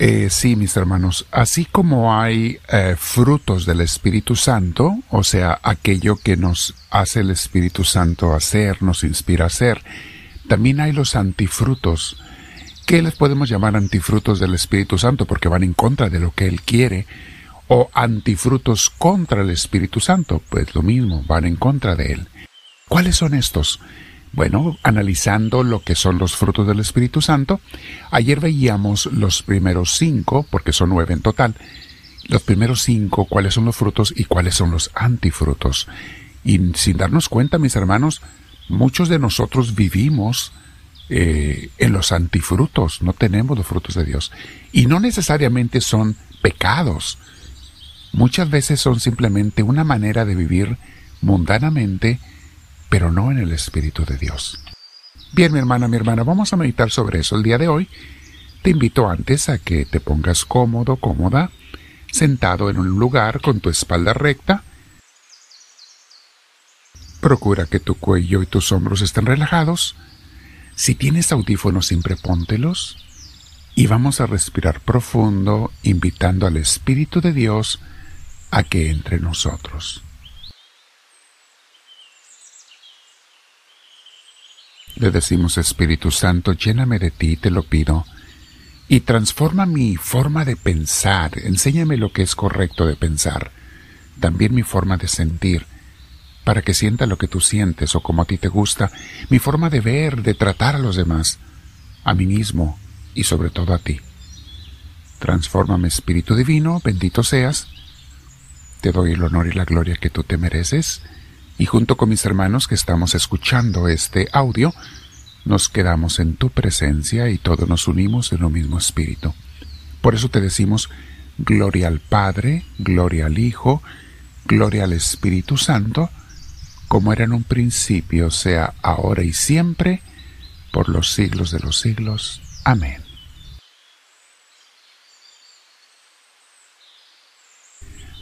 Eh, sí, mis hermanos, así como hay eh, frutos del Espíritu Santo, o sea, aquello que nos hace el Espíritu Santo hacer, nos inspira a hacer, también hay los antifrutos. ¿Qué les podemos llamar antifrutos del Espíritu Santo? Porque van en contra de lo que Él quiere. O antifrutos contra el Espíritu Santo, pues lo mismo, van en contra de Él. ¿Cuáles son estos? Bueno, analizando lo que son los frutos del Espíritu Santo, ayer veíamos los primeros cinco, porque son nueve en total, los primeros cinco, cuáles son los frutos y cuáles son los antifrutos. Y sin darnos cuenta, mis hermanos, muchos de nosotros vivimos eh, en los antifrutos, no tenemos los frutos de Dios. Y no necesariamente son pecados, muchas veces son simplemente una manera de vivir mundanamente, pero no en el Espíritu de Dios. Bien, mi hermana, mi hermana, vamos a meditar sobre eso el día de hoy. Te invito antes a que te pongas cómodo, cómoda, sentado en un lugar con tu espalda recta. Procura que tu cuello y tus hombros estén relajados. Si tienes audífonos, siempre póntelos. Y vamos a respirar profundo, invitando al Espíritu de Dios a que entre nosotros. Le decimos, Espíritu Santo, lléname de ti, te lo pido, y transforma mi forma de pensar, enséñame lo que es correcto de pensar, también mi forma de sentir, para que sienta lo que tú sientes o como a ti te gusta, mi forma de ver, de tratar a los demás, a mí mismo y sobre todo a ti. Transfórmame, Espíritu Divino, bendito seas. Te doy el honor y la gloria que tú te mereces y junto con mis hermanos que estamos escuchando este audio, nos quedamos en tu presencia y todos nos unimos en lo mismo espíritu. Por eso te decimos, gloria al Padre, gloria al Hijo, gloria al Espíritu Santo, como era en un principio, sea ahora y siempre, por los siglos de los siglos. Amén.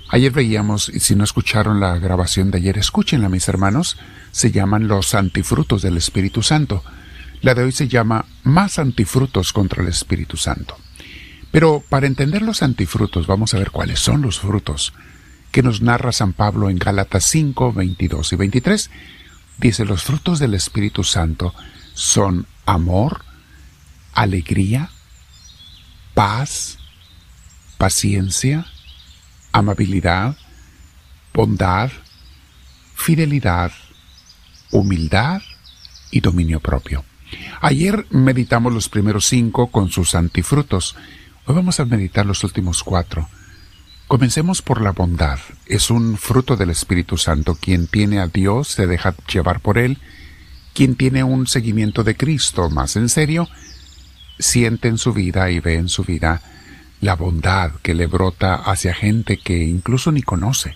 Ayer veíamos, y si no escucharon la grabación de ayer, escúchenla mis hermanos, se llaman los antifrutos del Espíritu Santo. La de hoy se llama Más antifrutos contra el Espíritu Santo. Pero para entender los antifrutos vamos a ver cuáles son los frutos que nos narra San Pablo en Gálatas 5, 22 y 23. Dice, los frutos del Espíritu Santo son amor, alegría, paz, paciencia, amabilidad, bondad, fidelidad, humildad y dominio propio. Ayer meditamos los primeros cinco con sus antifrutos. Hoy vamos a meditar los últimos cuatro. Comencemos por la bondad. Es un fruto del Espíritu Santo. Quien tiene a Dios se deja llevar por Él. Quien tiene un seguimiento de Cristo más en serio, siente en su vida y ve en su vida la bondad que le brota hacia gente que incluso ni conoce.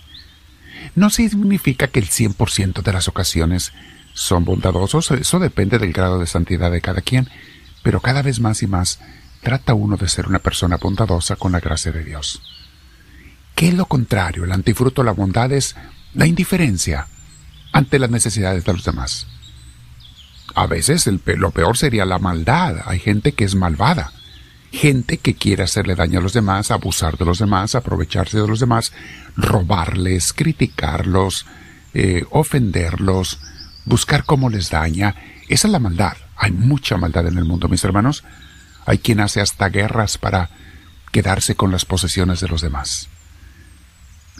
No significa que el 100% de las ocasiones son bondadosos, eso depende del grado de santidad de cada quien, pero cada vez más y más trata uno de ser una persona bondadosa con la gracia de Dios. ¿Qué es lo contrario? El antifruto de la bondad es la indiferencia ante las necesidades de los demás. A veces lo peor sería la maldad. Hay gente que es malvada gente que quiere hacerle daño a los demás, abusar de los demás, aprovecharse de los demás, robarles, criticarlos, eh, ofenderlos, buscar cómo les daña. Esa es la maldad. Hay mucha maldad en el mundo, mis hermanos. Hay quien hace hasta guerras para quedarse con las posesiones de los demás.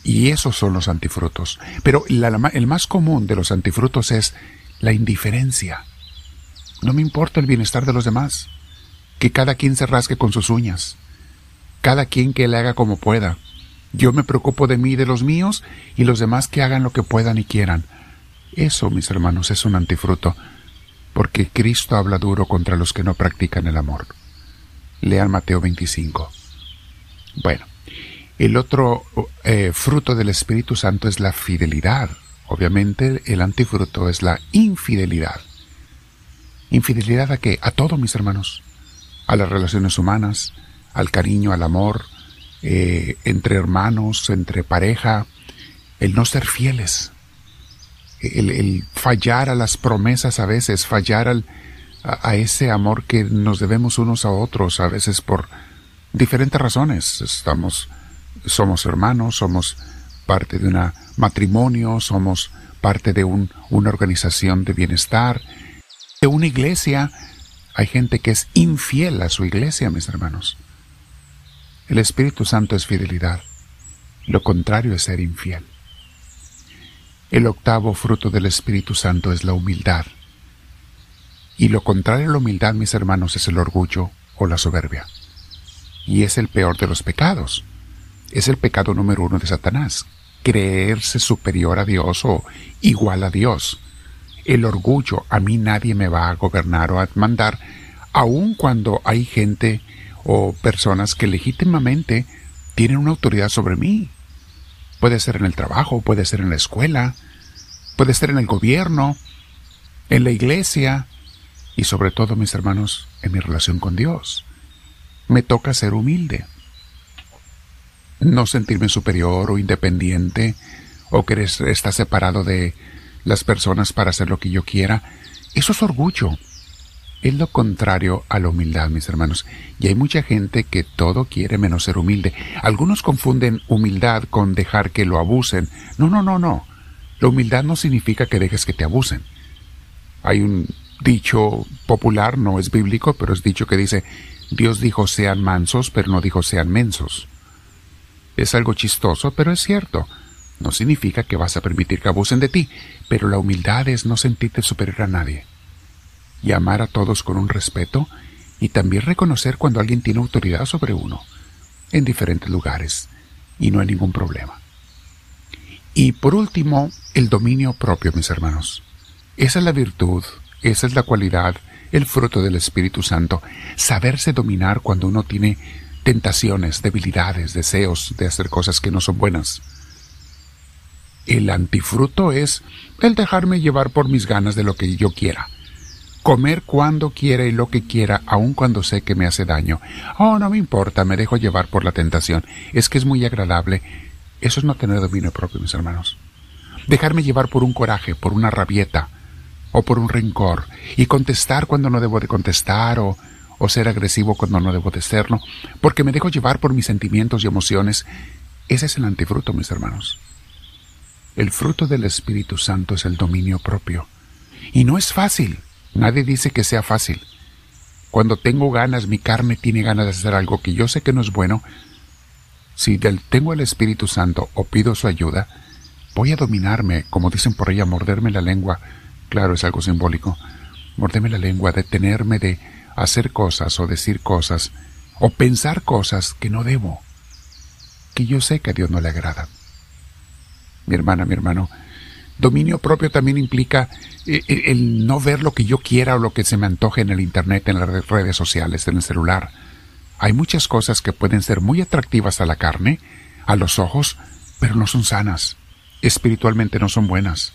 Y esos son los antifrutos. Pero el más común de los antifrutos es la indiferencia. No me importa el bienestar de los demás que cada quien se rasque con sus uñas, cada quien que le haga como pueda. Yo me preocupo de mí y de los míos, y los demás que hagan lo que puedan y quieran. Eso, mis hermanos, es un antifruto, porque Cristo habla duro contra los que no practican el amor. Lean Mateo 25. Bueno, el otro eh, fruto del Espíritu Santo es la fidelidad. Obviamente el antifruto es la infidelidad. ¿Infidelidad a qué? A todo, mis hermanos a las relaciones humanas, al cariño, al amor, eh, entre hermanos, entre pareja, el no ser fieles, el, fallar a las promesas a veces, fallar al, a, ese amor que nos debemos unos a otros, a veces por, diferentes razones. Estamos, somos hermanos, somos parte de un matrimonio, somos parte de un, una organización de bienestar, de una iglesia. Hay gente que es infiel a su iglesia, mis hermanos. El Espíritu Santo es fidelidad. Lo contrario es ser infiel. El octavo fruto del Espíritu Santo es la humildad. Y lo contrario a la humildad, mis hermanos, es el orgullo o la soberbia. Y es el peor de los pecados. Es el pecado número uno de Satanás, creerse superior a Dios o igual a Dios. El orgullo, a mí nadie me va a gobernar o a mandar, aun cuando hay gente o personas que legítimamente tienen una autoridad sobre mí. Puede ser en el trabajo, puede ser en la escuela, puede ser en el gobierno, en la iglesia y sobre todo, mis hermanos, en mi relación con Dios. Me toca ser humilde no sentirme superior o independiente o que está separado de las personas para hacer lo que yo quiera. Eso es orgullo. Es lo contrario a la humildad, mis hermanos. Y hay mucha gente que todo quiere menos ser humilde. Algunos confunden humildad con dejar que lo abusen. No, no, no, no. La humildad no significa que dejes que te abusen. Hay un dicho popular, no es bíblico, pero es dicho que dice, Dios dijo sean mansos, pero no dijo sean mensos. Es algo chistoso, pero es cierto. No significa que vas a permitir que abusen de ti, pero la humildad es no sentirte superior a nadie. Y amar a todos con un respeto y también reconocer cuando alguien tiene autoridad sobre uno, en diferentes lugares, y no hay ningún problema. Y por último, el dominio propio, mis hermanos. Esa es la virtud, esa es la cualidad, el fruto del Espíritu Santo, saberse dominar cuando uno tiene tentaciones, debilidades, deseos de hacer cosas que no son buenas. El antifruto es el dejarme llevar por mis ganas de lo que yo quiera. Comer cuando quiera y lo que quiera, aun cuando sé que me hace daño. Oh, no me importa, me dejo llevar por la tentación. Es que es muy agradable. Eso es no tener dominio propio, mis hermanos. Dejarme llevar por un coraje, por una rabieta, o por un rencor, y contestar cuando no debo de contestar, o o ser agresivo cuando no debo de serlo, porque me dejo llevar por mis sentimientos y emociones. Ese es el antifruto, mis hermanos. El fruto del Espíritu Santo es el dominio propio. Y no es fácil. Nadie dice que sea fácil. Cuando tengo ganas, mi carne tiene ganas de hacer algo que yo sé que no es bueno, si tengo el Espíritu Santo o pido su ayuda, voy a dominarme, como dicen por ella, morderme la lengua. Claro, es algo simbólico. Morderme la lengua, detenerme de hacer cosas o decir cosas o pensar cosas que no debo, que yo sé que a Dios no le agrada. Mi hermana, mi hermano, dominio propio también implica eh, el, no ver lo que yo quiera o lo que se me antoje en el Internet, en las redes sociales, en el celular. Hay muchas cosas que pueden ser muy atractivas a la carne, a los ojos, pero no son sanas, espiritualmente no son buenas.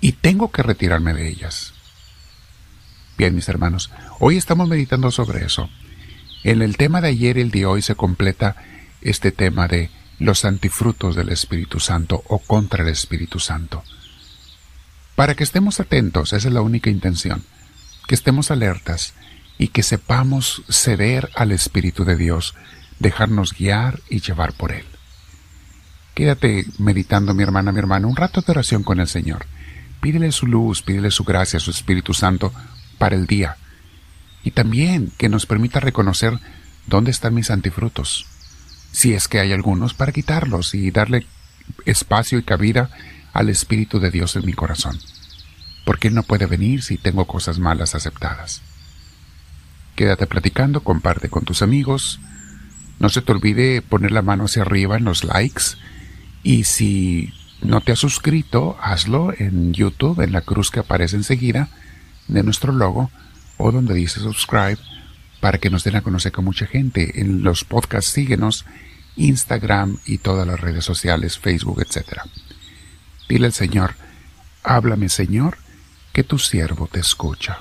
Y tengo que retirarme de ellas. Bien, mis hermanos, hoy estamos meditando sobre eso. En el tema de ayer y el de hoy se completa este tema de los antifrutos del Espíritu Santo o contra el Espíritu Santo. Para que estemos atentos, esa es la única intención, que estemos alertas y que sepamos ceder al Espíritu de Dios, dejarnos guiar y llevar por Él. Quédate meditando, mi hermana, mi hermano, un rato de oración con el Señor. Pídele su luz, pídele su gracia, su Espíritu Santo para el día y también que nos permita reconocer dónde están mis antifrutos, si es que hay algunos, para quitarlos y darle espacio y cabida al Espíritu de Dios en mi corazón, porque Él no puede venir si tengo cosas malas aceptadas. Quédate platicando, comparte con tus amigos, no se te olvide poner la mano hacia arriba en los likes. Y si no te has suscrito, hazlo en YouTube, en la cruz que aparece enseguida, de nuestro logo o donde dice subscribe para que nos den a conocer con mucha gente. En los podcasts síguenos, Instagram y todas las redes sociales, Facebook, etc. Dile al Señor, háblame Señor, que tu siervo te escucha.